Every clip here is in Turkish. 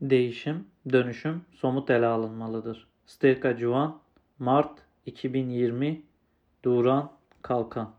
Değişim, dönüşüm somut ele alınmalıdır. Stirka Cuan, Mart 2020, Duran Kalkan.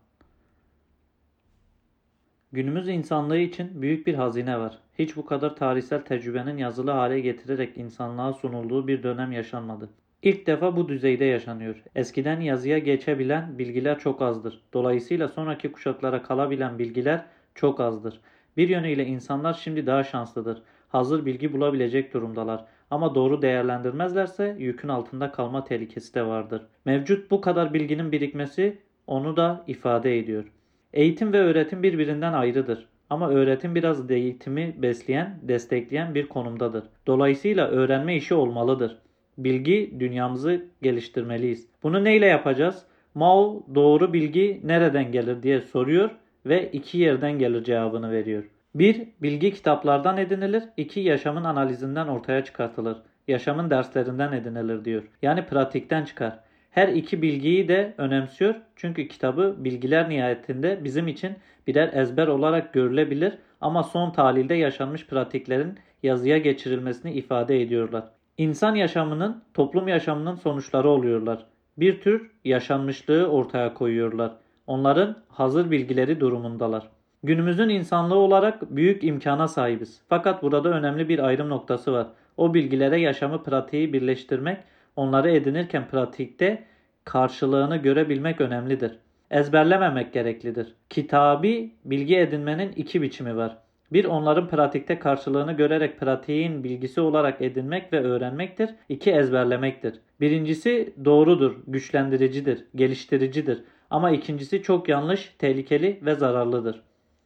Günümüz insanlığı için büyük bir hazine var. Hiç bu kadar tarihsel tecrübenin yazılı hale getirerek insanlığa sunulduğu bir dönem yaşanmadı. İlk defa bu düzeyde yaşanıyor. Eskiden yazıya geçebilen bilgiler çok azdır. Dolayısıyla sonraki kuşaklara kalabilen bilgiler çok azdır. Bir yönüyle insanlar şimdi daha şanslıdır. Hazır bilgi bulabilecek durumdalar. Ama doğru değerlendirmezlerse yükün altında kalma tehlikesi de vardır. Mevcut bu kadar bilginin birikmesi onu da ifade ediyor. Eğitim ve öğretim birbirinden ayrıdır. Ama öğretim biraz eğitimi besleyen, destekleyen bir konumdadır. Dolayısıyla öğrenme işi olmalıdır. Bilgi dünyamızı geliştirmeliyiz. Bunu neyle yapacağız? Mao doğru bilgi nereden gelir diye soruyor ve iki yerden gelir cevabını veriyor. 1. Bilgi kitaplardan edinilir. 2. Yaşamın analizinden ortaya çıkartılır. Yaşamın derslerinden edinilir diyor. Yani pratikten çıkar. Her iki bilgiyi de önemsiyor. Çünkü kitabı bilgiler nihayetinde bizim için birer ezber olarak görülebilir ama son tahlilde yaşanmış pratiklerin yazıya geçirilmesini ifade ediyorlar. İnsan yaşamının toplum yaşamının sonuçları oluyorlar. Bir tür yaşanmışlığı ortaya koyuyorlar. Onların hazır bilgileri durumundalar. Günümüzün insanlığı olarak büyük imkana sahibiz. Fakat burada önemli bir ayrım noktası var. O bilgilere yaşamı pratiği birleştirmek, onları edinirken pratikte karşılığını görebilmek önemlidir. Ezberlememek gereklidir. Kitabi bilgi edinmenin iki biçimi var. Bir onların pratikte karşılığını görerek pratiğin bilgisi olarak edinmek ve öğrenmektir. İki ezberlemektir. Birincisi doğrudur, güçlendiricidir, geliştiricidir. Ama ikincisi çok yanlış, tehlikeli ve zararlıdır.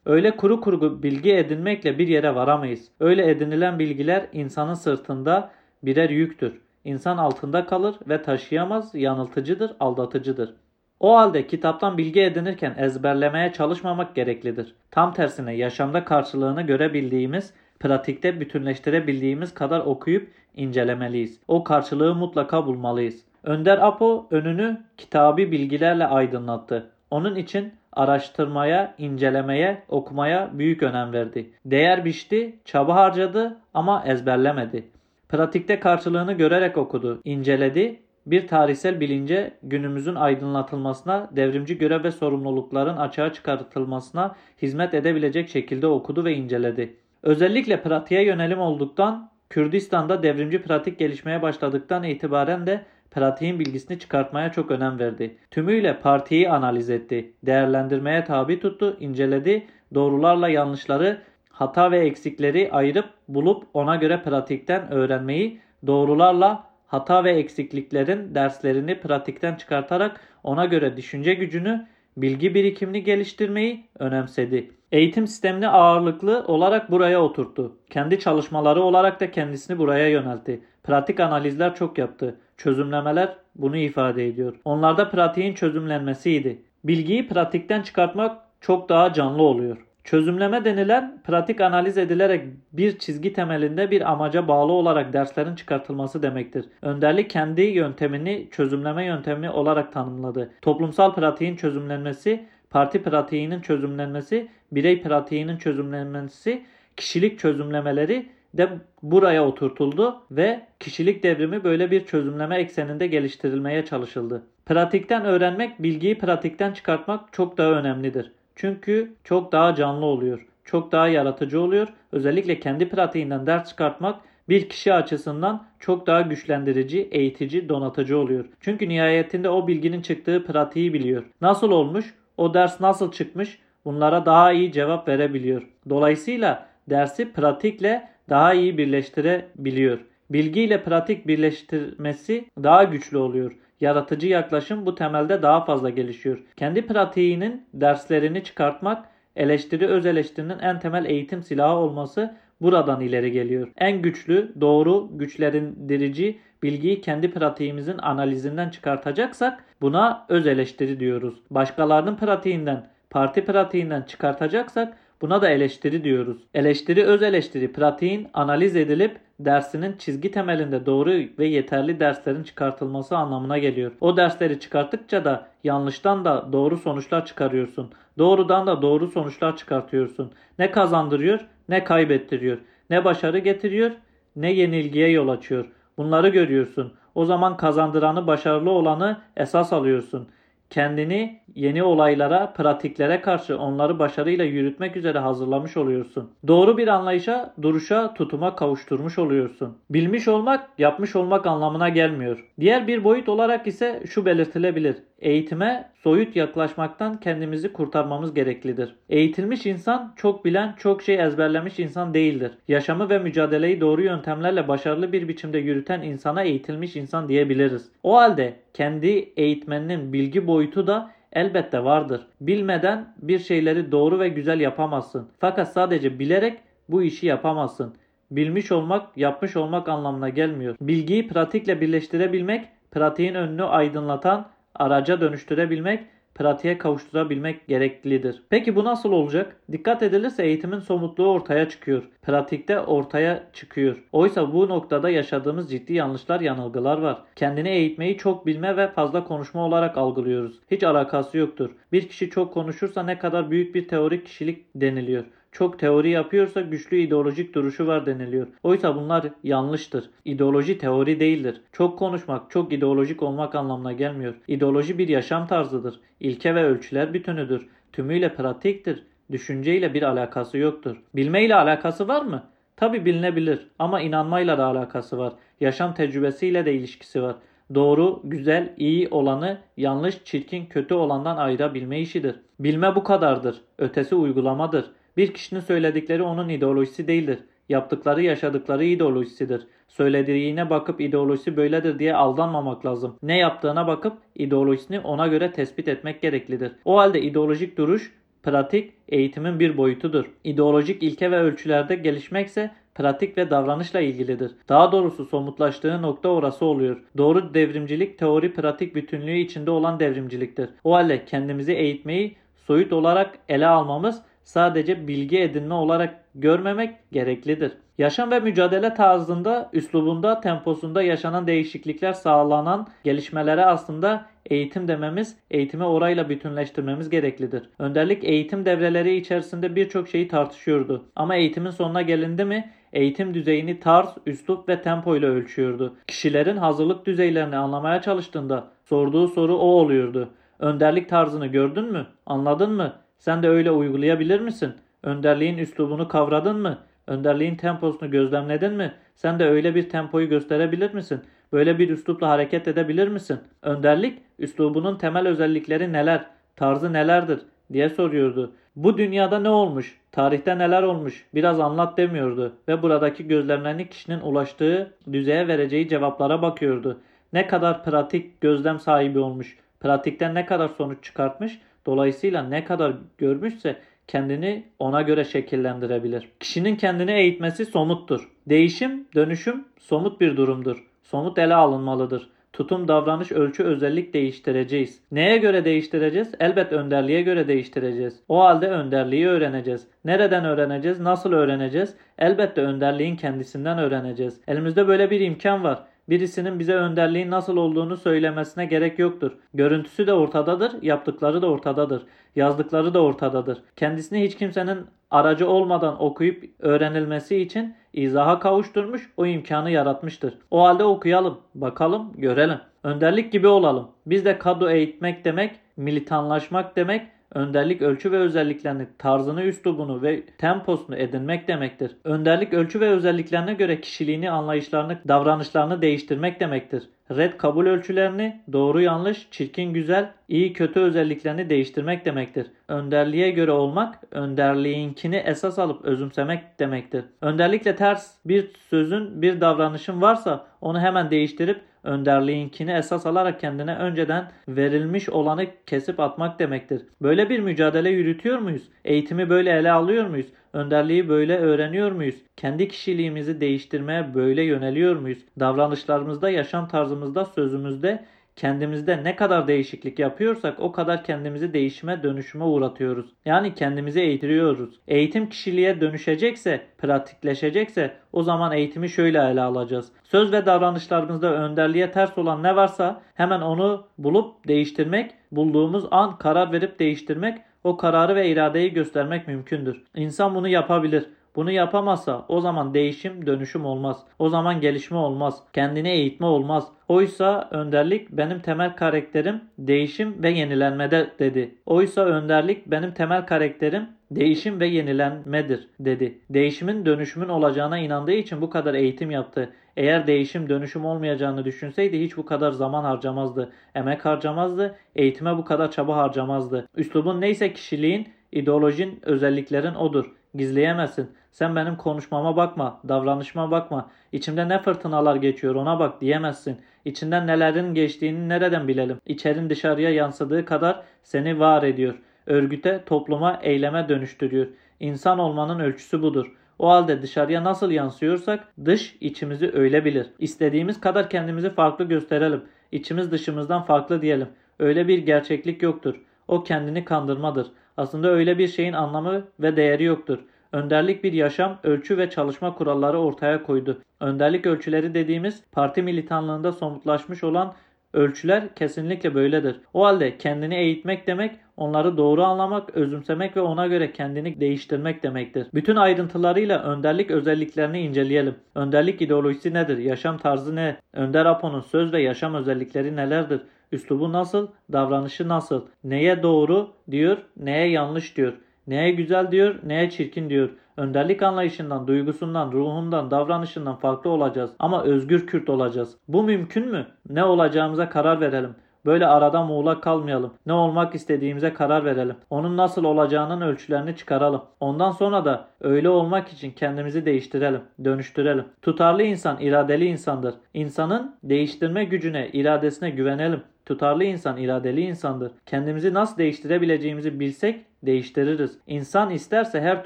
Öyle kuru kuru bilgi edinmekle bir yere varamayız. Öyle edinilen bilgiler insanın sırtında birer yüktür. İnsan altında kalır ve taşıyamaz, yanıltıcıdır, aldatıcıdır. O halde kitaptan bilgi edinirken ezberlemeye çalışmamak gereklidir. Tam tersine yaşamda karşılığını görebildiğimiz, pratikte bütünleştirebildiğimiz kadar okuyup incelemeliyiz. O karşılığı mutlaka bulmalıyız. Önder Apo önünü kitabi bilgilerle aydınlattı. Onun için araştırmaya, incelemeye, okumaya büyük önem verdi. Değer biçti, çaba harcadı ama ezberlemedi. Pratikte karşılığını görerek okudu, inceledi, bir tarihsel bilince günümüzün aydınlatılmasına, devrimci görev ve sorumlulukların açığa çıkartılmasına hizmet edebilecek şekilde okudu ve inceledi. Özellikle pratiğe yönelim olduktan, Kürdistan'da devrimci pratik gelişmeye başladıktan itibaren de pratiğin bilgisini çıkartmaya çok önem verdi. Tümüyle partiyi analiz etti, değerlendirmeye tabi tuttu, inceledi, doğrularla yanlışları, hata ve eksikleri ayırıp bulup ona göre pratikten öğrenmeyi, doğrularla hata ve eksikliklerin derslerini pratikten çıkartarak ona göre düşünce gücünü, bilgi birikimini geliştirmeyi önemsedi. Eğitim sistemini ağırlıklı olarak buraya oturttu. Kendi çalışmaları olarak da kendisini buraya yöneltti. Pratik analizler çok yaptı. Çözümlemeler bunu ifade ediyor. Onlarda pratiğin çözümlenmesiydi. Bilgiyi pratikten çıkartmak çok daha canlı oluyor. Çözümleme denilen pratik analiz edilerek bir çizgi temelinde bir amaca bağlı olarak derslerin çıkartılması demektir. Önderlik kendi yöntemini çözümleme yöntemi olarak tanımladı. Toplumsal pratiğin çözümlenmesi, parti pratiğinin çözümlenmesi, birey pratiğinin çözümlenmesi, kişilik çözümlemeleri de buraya oturtuldu ve kişilik devrimi böyle bir çözümleme ekseninde geliştirilmeye çalışıldı. Pratikten öğrenmek, bilgiyi pratikten çıkartmak çok daha önemlidir. Çünkü çok daha canlı oluyor. Çok daha yaratıcı oluyor. Özellikle kendi pratiğinden ders çıkartmak bir kişi açısından çok daha güçlendirici, eğitici, donatıcı oluyor. Çünkü nihayetinde o bilginin çıktığı pratiği biliyor. Nasıl olmuş? O ders nasıl çıkmış? Bunlara daha iyi cevap verebiliyor. Dolayısıyla dersi pratikle daha iyi birleştirebiliyor. Bilgi ile pratik birleştirmesi daha güçlü oluyor. Yaratıcı yaklaşım bu temelde daha fazla gelişiyor. Kendi pratiğinin derslerini çıkartmak, eleştiri öz eleştirinin en temel eğitim silahı olması buradan ileri geliyor. En güçlü, doğru, güçlendirici bilgiyi kendi pratiğimizin analizinden çıkartacaksak buna öz eleştiri diyoruz. Başkalarının pratiğinden, parti pratiğinden çıkartacaksak Buna da eleştiri diyoruz. Eleştiri öz eleştiri pratiğin analiz edilip dersinin çizgi temelinde doğru ve yeterli derslerin çıkartılması anlamına geliyor. O dersleri çıkarttıkça da yanlıştan da doğru sonuçlar çıkarıyorsun. Doğrudan da doğru sonuçlar çıkartıyorsun. Ne kazandırıyor ne kaybettiriyor. Ne başarı getiriyor ne yenilgiye yol açıyor. Bunları görüyorsun. O zaman kazandıranı, başarılı olanı esas alıyorsun. Kendini yeni olaylara, pratiklere karşı onları başarıyla yürütmek üzere hazırlamış oluyorsun. Doğru bir anlayışa, duruşa, tutuma kavuşturmuş oluyorsun. Bilmiş olmak, yapmış olmak anlamına gelmiyor. Diğer bir boyut olarak ise şu belirtilebilir. Eğitime soyut yaklaşmaktan kendimizi kurtarmamız gereklidir. Eğitilmiş insan çok bilen, çok şey ezberlemiş insan değildir. Yaşamı ve mücadeleyi doğru yöntemlerle başarılı bir biçimde yürüten insana eğitilmiş insan diyebiliriz. O halde kendi eğitmeninin bilgi boyutu da elbette vardır. Bilmeden bir şeyleri doğru ve güzel yapamazsın. Fakat sadece bilerek bu işi yapamazsın. Bilmiş olmak, yapmış olmak anlamına gelmiyor. Bilgiyi pratikle birleştirebilmek, pratiğin önünü aydınlatan, araca dönüştürebilmek, pratiğe kavuşturabilmek gereklidir. Peki bu nasıl olacak? Dikkat edilirse eğitimin somutluğu ortaya çıkıyor. Pratikte ortaya çıkıyor. Oysa bu noktada yaşadığımız ciddi yanlışlar, yanılgılar var. Kendini eğitmeyi çok bilme ve fazla konuşma olarak algılıyoruz. Hiç alakası yoktur. Bir kişi çok konuşursa ne kadar büyük bir teorik kişilik deniliyor çok teori yapıyorsa güçlü ideolojik duruşu var deniliyor. Oysa bunlar yanlıştır. İdeoloji teori değildir. Çok konuşmak, çok ideolojik olmak anlamına gelmiyor. İdeoloji bir yaşam tarzıdır. İlke ve ölçüler bütünüdür. Tümüyle pratiktir. Düşünceyle bir alakası yoktur. Bilmeyle alakası var mı? Tabi bilinebilir ama inanmayla da alakası var. Yaşam tecrübesiyle de ilişkisi var. Doğru, güzel, iyi olanı yanlış, çirkin, kötü olandan ayırabilme işidir. Bilme bu kadardır. Ötesi uygulamadır. Bir kişinin söyledikleri onun ideolojisi değildir. Yaptıkları yaşadıkları ideolojisidir. Söylediğine bakıp ideolojisi böyledir diye aldanmamak lazım. Ne yaptığına bakıp ideolojisini ona göre tespit etmek gereklidir. O halde ideolojik duruş pratik eğitimin bir boyutudur. İdeolojik ilke ve ölçülerde gelişmekse pratik ve davranışla ilgilidir. Daha doğrusu somutlaştığı nokta orası oluyor. Doğru devrimcilik teori pratik bütünlüğü içinde olan devrimciliktir. O halde kendimizi eğitmeyi soyut olarak ele almamız sadece bilgi edinme olarak görmemek gereklidir. Yaşam ve mücadele tarzında, üslubunda, temposunda yaşanan değişiklikler sağlanan gelişmelere aslında eğitim dememiz, eğitimi orayla bütünleştirmemiz gereklidir. Önderlik eğitim devreleri içerisinde birçok şeyi tartışıyordu. Ama eğitimin sonuna gelindi mi eğitim düzeyini tarz, üslup ve tempo ile ölçüyordu. Kişilerin hazırlık düzeylerini anlamaya çalıştığında sorduğu soru o oluyordu. Önderlik tarzını gördün mü? Anladın mı? Sen de öyle uygulayabilir misin? Önderliğin üslubunu kavradın mı? Önderliğin temposunu gözlemledin mi? Sen de öyle bir tempoyu gösterebilir misin? Böyle bir üslupla hareket edebilir misin? Önderlik, üslubunun temel özellikleri neler? Tarzı nelerdir? diye soruyordu. Bu dünyada ne olmuş? Tarihte neler olmuş? Biraz anlat demiyordu ve buradaki gözlemlerini kişinin ulaştığı düzeye vereceği cevaplara bakıyordu. Ne kadar pratik gözlem sahibi olmuş? Pratikten ne kadar sonuç çıkartmış? Dolayısıyla ne kadar görmüşse kendini ona göre şekillendirebilir. Kişinin kendini eğitmesi somuttur. Değişim, dönüşüm somut bir durumdur. Somut ele alınmalıdır. Tutum, davranış, ölçü, özellik değiştireceğiz. Neye göre değiştireceğiz? Elbet önderliğe göre değiştireceğiz. O halde önderliği öğreneceğiz. Nereden öğreneceğiz? Nasıl öğreneceğiz? Elbette önderliğin kendisinden öğreneceğiz. Elimizde böyle bir imkan var. Birisinin bize önderliğin nasıl olduğunu söylemesine gerek yoktur. Görüntüsü de ortadadır, yaptıkları da ortadadır, yazdıkları da ortadadır. Kendisini hiç kimsenin aracı olmadan okuyup öğrenilmesi için izaha kavuşturmuş, o imkanı yaratmıştır. O halde okuyalım, bakalım, görelim. Önderlik gibi olalım. Biz de kadro eğitmek demek, militanlaşmak demek, Önderlik ölçü ve özelliklerini, tarzını, üslubunu ve temposunu edinmek demektir. Önderlik ölçü ve özelliklerine göre kişiliğini, anlayışlarını, davranışlarını değiştirmek demektir. Red kabul ölçülerini, doğru yanlış, çirkin güzel, iyi kötü özelliklerini değiştirmek demektir. Önderliğe göre olmak, önderliğinkini esas alıp özümsemek demektir. Önderlikle ters bir sözün, bir davranışın varsa onu hemen değiştirip önderliğinkini esas alarak kendine önceden verilmiş olanı kesip atmak demektir. Böyle bir mücadele yürütüyor muyuz? Eğitimi böyle ele alıyor muyuz? Önderliği böyle öğreniyor muyuz? Kendi kişiliğimizi değiştirmeye böyle yöneliyor muyuz? Davranışlarımızda, yaşam tarzımızda, sözümüzde kendimizde ne kadar değişiklik yapıyorsak o kadar kendimizi değişime dönüşüme uğratıyoruz. Yani kendimizi eğitiriyoruz. Eğitim kişiliğe dönüşecekse, pratikleşecekse o zaman eğitimi şöyle ele alacağız. Söz ve davranışlarımızda önderliğe ters olan ne varsa hemen onu bulup değiştirmek, bulduğumuz an karar verip değiştirmek, o kararı ve iradeyi göstermek mümkündür. İnsan bunu yapabilir. Bunu yapamazsa o zaman değişim dönüşüm olmaz. O zaman gelişme olmaz. Kendini eğitme olmaz. Oysa önderlik benim temel karakterim değişim ve yenilenmede dedi. Oysa önderlik benim temel karakterim değişim ve yenilenmedir dedi. Değişimin dönüşümün olacağına inandığı için bu kadar eğitim yaptı. Eğer değişim dönüşüm olmayacağını düşünseydi hiç bu kadar zaman harcamazdı. Emek harcamazdı. Eğitime bu kadar çaba harcamazdı. Üslubun neyse kişiliğin, ideolojin, özelliklerin odur. Gizleyemezsin. Sen benim konuşmama bakma, davranışıma bakma. İçimde ne fırtınalar geçiyor ona bak diyemezsin. İçinden nelerin geçtiğini nereden bilelim? İçerin dışarıya yansıdığı kadar seni var ediyor. Örgüte, topluma, eyleme dönüştürüyor. İnsan olmanın ölçüsü budur. O halde dışarıya nasıl yansıyorsak dış içimizi öyle bilir. İstediğimiz kadar kendimizi farklı gösterelim. İçimiz dışımızdan farklı diyelim. Öyle bir gerçeklik yoktur. O kendini kandırmadır. Aslında öyle bir şeyin anlamı ve değeri yoktur. Önderlik bir yaşam, ölçü ve çalışma kuralları ortaya koydu. Önderlik ölçüleri dediğimiz parti militanlığında somutlaşmış olan ölçüler kesinlikle böyledir. O halde kendini eğitmek demek onları doğru anlamak, özümsemek ve ona göre kendini değiştirmek demektir. Bütün ayrıntılarıyla önderlik özelliklerini inceleyelim. Önderlik ideolojisi nedir? Yaşam tarzı ne? Önder Apo'nun söz ve yaşam özellikleri nelerdir? Üslubu nasıl? Davranışı nasıl? Neye doğru diyor, neye yanlış diyor. Neye güzel diyor, neye çirkin diyor. Önderlik anlayışından, duygusundan, ruhundan, davranışından farklı olacağız. Ama özgür Kürt olacağız. Bu mümkün mü? Ne olacağımıza karar verelim. Böyle arada muğlak kalmayalım. Ne olmak istediğimize karar verelim. Onun nasıl olacağının ölçülerini çıkaralım. Ondan sonra da öyle olmak için kendimizi değiştirelim, dönüştürelim. Tutarlı insan iradeli insandır. İnsanın değiştirme gücüne, iradesine güvenelim. Tutarlı insan iradeli insandır. Kendimizi nasıl değiştirebileceğimizi bilsek değiştiririz. İnsan isterse her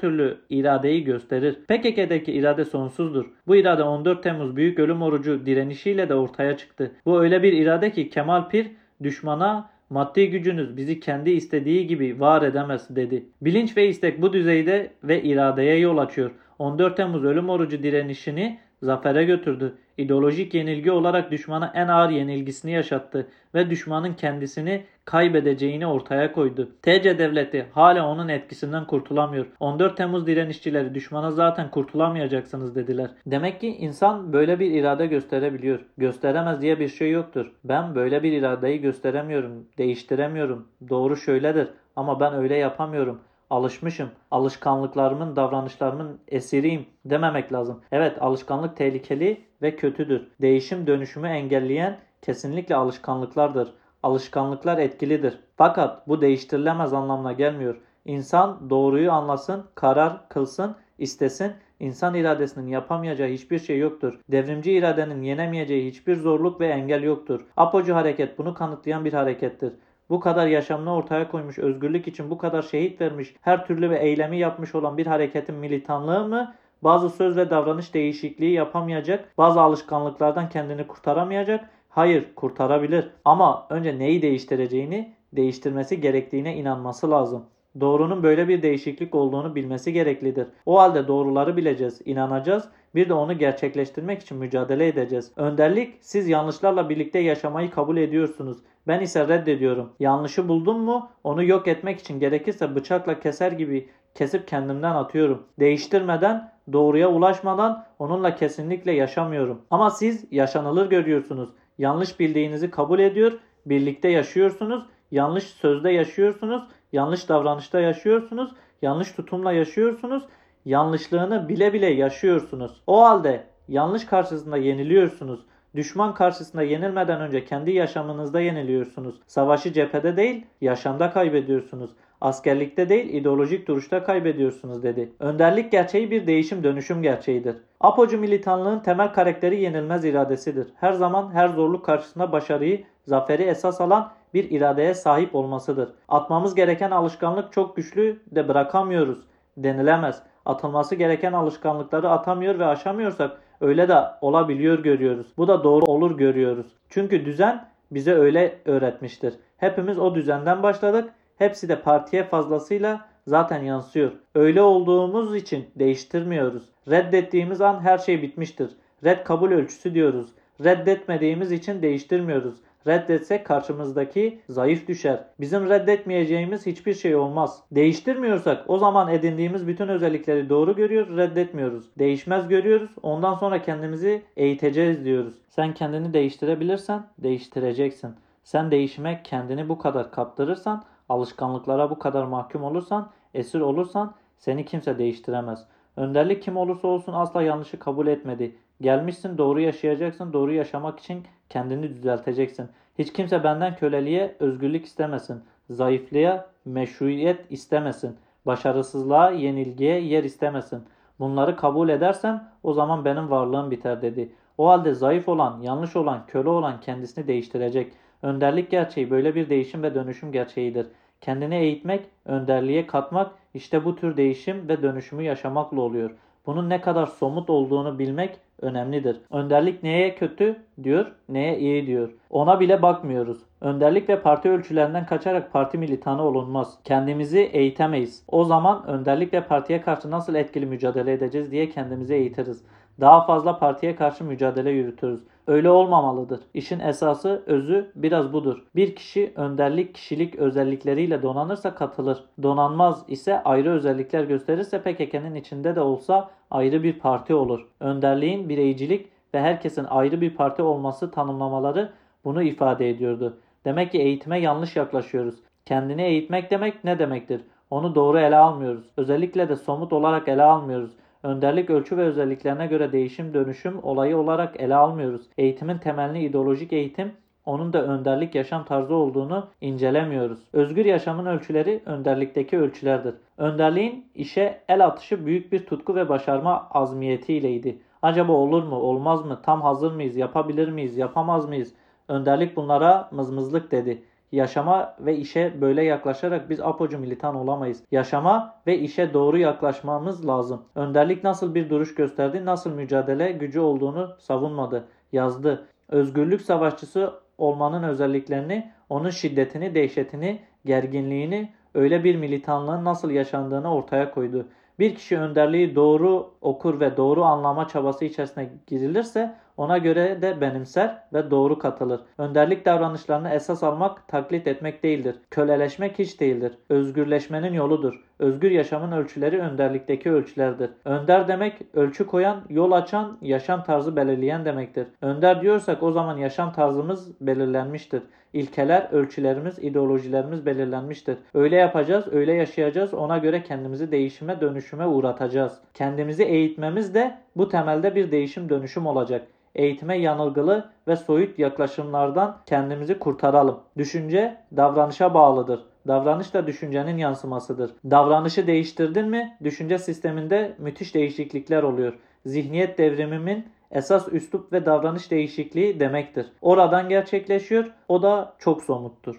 türlü iradeyi gösterir. PKK'daki irade sonsuzdur. Bu irade 14 Temmuz Büyük Ölüm Orucu direnişiyle de ortaya çıktı. Bu öyle bir irade ki Kemal Pir düşmana maddi gücünüz bizi kendi istediği gibi var edemez dedi. Bilinç ve istek bu düzeyde ve iradeye yol açıyor. 14 Temmuz ölüm orucu direnişini zafere götürdü. İdeolojik yenilgi olarak düşmana en ağır yenilgisini yaşattı ve düşmanın kendisini kaybedeceğini ortaya koydu. TC devleti hala onun etkisinden kurtulamıyor. 14 Temmuz direnişçileri düşmana zaten kurtulamayacaksınız dediler. Demek ki insan böyle bir irade gösterebiliyor. Gösteremez diye bir şey yoktur. Ben böyle bir iradeyi gösteremiyorum, değiştiremiyorum. Doğru şöyledir ama ben öyle yapamıyorum alışmışım, alışkanlıklarımın, davranışlarımın esiriyim dememek lazım. Evet alışkanlık tehlikeli ve kötüdür. Değişim dönüşümü engelleyen kesinlikle alışkanlıklardır. Alışkanlıklar etkilidir. Fakat bu değiştirilemez anlamına gelmiyor. İnsan doğruyu anlasın, karar kılsın, istesin. İnsan iradesinin yapamayacağı hiçbir şey yoktur. Devrimci iradenin yenemeyeceği hiçbir zorluk ve engel yoktur. Apocu hareket bunu kanıtlayan bir harekettir. Bu kadar yaşamını ortaya koymuş, özgürlük için bu kadar şehit vermiş, her türlü ve eylemi yapmış olan bir hareketin militanlığı mı? Bazı söz ve davranış değişikliği yapamayacak, bazı alışkanlıklardan kendini kurtaramayacak. Hayır, kurtarabilir. Ama önce neyi değiştireceğini, değiştirmesi gerektiğine inanması lazım. Doğrunun böyle bir değişiklik olduğunu bilmesi gereklidir. O halde doğruları bileceğiz, inanacağız. Bir de onu gerçekleştirmek için mücadele edeceğiz. Önderlik, siz yanlışlarla birlikte yaşamayı kabul ediyorsunuz. Ben ise reddediyorum. Yanlışı buldum mu onu yok etmek için gerekirse bıçakla keser gibi kesip kendimden atıyorum. Değiştirmeden, doğruya ulaşmadan onunla kesinlikle yaşamıyorum. Ama siz yaşanılır görüyorsunuz. Yanlış bildiğinizi kabul ediyor, birlikte yaşıyorsunuz, yanlış sözde yaşıyorsunuz, yanlış davranışta yaşıyorsunuz, yanlış tutumla yaşıyorsunuz, yanlışlığını bile bile yaşıyorsunuz. O halde yanlış karşısında yeniliyorsunuz. Düşman karşısında yenilmeden önce kendi yaşamınızda yeniliyorsunuz. Savaşı cephede değil, yaşamda kaybediyorsunuz. Askerlikte değil, ideolojik duruşta kaybediyorsunuz dedi. Önderlik gerçeği bir değişim dönüşüm gerçeğidir. Apocu militanlığın temel karakteri yenilmez iradesidir. Her zaman her zorluk karşısında başarıyı, zaferi esas alan bir iradeye sahip olmasıdır. Atmamız gereken alışkanlık çok güçlü de bırakamıyoruz denilemez. Atılması gereken alışkanlıkları atamıyor ve aşamıyorsak öyle de olabiliyor görüyoruz. Bu da doğru olur görüyoruz. Çünkü düzen bize öyle öğretmiştir. Hepimiz o düzenden başladık. Hepsi de partiye fazlasıyla zaten yansıyor. Öyle olduğumuz için değiştirmiyoruz. Reddettiğimiz an her şey bitmiştir. Red kabul ölçüsü diyoruz. Reddetmediğimiz için değiştirmiyoruz. Reddetsek karşımızdaki zayıf düşer. Bizim reddetmeyeceğimiz hiçbir şey olmaz. Değiştirmiyorsak o zaman edindiğimiz bütün özellikleri doğru görüyor, reddetmiyoruz. Değişmez görüyoruz. Ondan sonra kendimizi eğiteceğiz diyoruz. Sen kendini değiştirebilirsen değiştireceksin. Sen değişime kendini bu kadar kaptırırsan, alışkanlıklara bu kadar mahkum olursan, esir olursan seni kimse değiştiremez. Önderlik kim olursa olsun asla yanlışı kabul etmedi. Gelmişsin doğru yaşayacaksın. Doğru yaşamak için kendini düzelteceksin. Hiç kimse benden köleliğe özgürlük istemesin. Zayıflığa meşruiyet istemesin. Başarısızlığa, yenilgiye yer istemesin. Bunları kabul edersem o zaman benim varlığım biter dedi. O halde zayıf olan, yanlış olan, köle olan kendisini değiştirecek. Önderlik gerçeği böyle bir değişim ve dönüşüm gerçeğidir. Kendini eğitmek, önderliğe katmak işte bu tür değişim ve dönüşümü yaşamakla oluyor. Bunun ne kadar somut olduğunu bilmek önemlidir. Önderlik neye kötü diyor, neye iyi diyor. Ona bile bakmıyoruz. Önderlik ve parti ölçülerinden kaçarak parti militanı olunmaz. Kendimizi eğitemeyiz. O zaman önderlik ve partiye karşı nasıl etkili mücadele edeceğiz diye kendimizi eğitiriz. Daha fazla partiye karşı mücadele yürütürüz. Öyle olmamalıdır. İşin esası, özü biraz budur. Bir kişi önderlik kişilik özellikleriyle donanırsa katılır. Donanmaz ise ayrı özellikler gösterirse PKK'nın içinde de olsa ayrı bir parti olur. Önderliğin bireycilik ve herkesin ayrı bir parti olması tanımlamaları bunu ifade ediyordu. Demek ki eğitime yanlış yaklaşıyoruz. Kendini eğitmek demek ne demektir? Onu doğru ele almıyoruz. Özellikle de somut olarak ele almıyoruz. Önderlik ölçü ve özelliklerine göre değişim dönüşüm olayı olarak ele almıyoruz. Eğitimin temelini ideolojik eğitim, onun da önderlik yaşam tarzı olduğunu incelemiyoruz. Özgür yaşamın ölçüleri önderlikteki ölçülerdir. Önderliğin işe el atışı büyük bir tutku ve başarma azmiyetiyleydi. Acaba olur mu, olmaz mı, tam hazır mıyız, yapabilir miyiz, yapamaz mıyız? Önderlik bunlara mızmızlık dedi. Yaşama ve işe böyle yaklaşarak biz apocu militan olamayız. Yaşama ve işe doğru yaklaşmamız lazım. Önderlik nasıl bir duruş gösterdi, nasıl mücadele gücü olduğunu savunmadı, yazdı. Özgürlük savaşçısı olmanın özelliklerini, onun şiddetini, dehşetini, gerginliğini, öyle bir militanlığın nasıl yaşandığını ortaya koydu. Bir kişi önderliği doğru okur ve doğru anlama çabası içerisine girilirse ona göre de benimser ve doğru katılır. Önderlik davranışlarını esas almak taklit etmek değildir. Köleleşmek hiç değildir. Özgürleşmenin yoludur. Özgür yaşamın ölçüleri önderlikteki ölçülerdir. Önder demek ölçü koyan, yol açan, yaşam tarzı belirleyen demektir. Önder diyorsak o zaman yaşam tarzımız belirlenmiştir. İlkeler, ölçülerimiz, ideolojilerimiz belirlenmiştir. Öyle yapacağız, öyle yaşayacağız. Ona göre kendimizi değişime, dönüşüme uğratacağız. Kendimizi eğitmemiz de bu temelde bir değişim, dönüşüm olacak. Eğitime yanılgılı ve soyut yaklaşımlardan kendimizi kurtaralım. Düşünce davranışa bağlıdır. Davranış da düşüncenin yansımasıdır. Davranışı değiştirdin mi düşünce sisteminde müthiş değişiklikler oluyor. Zihniyet devrimimin esas üslup ve davranış değişikliği demektir. Oradan gerçekleşiyor. O da çok somuttur.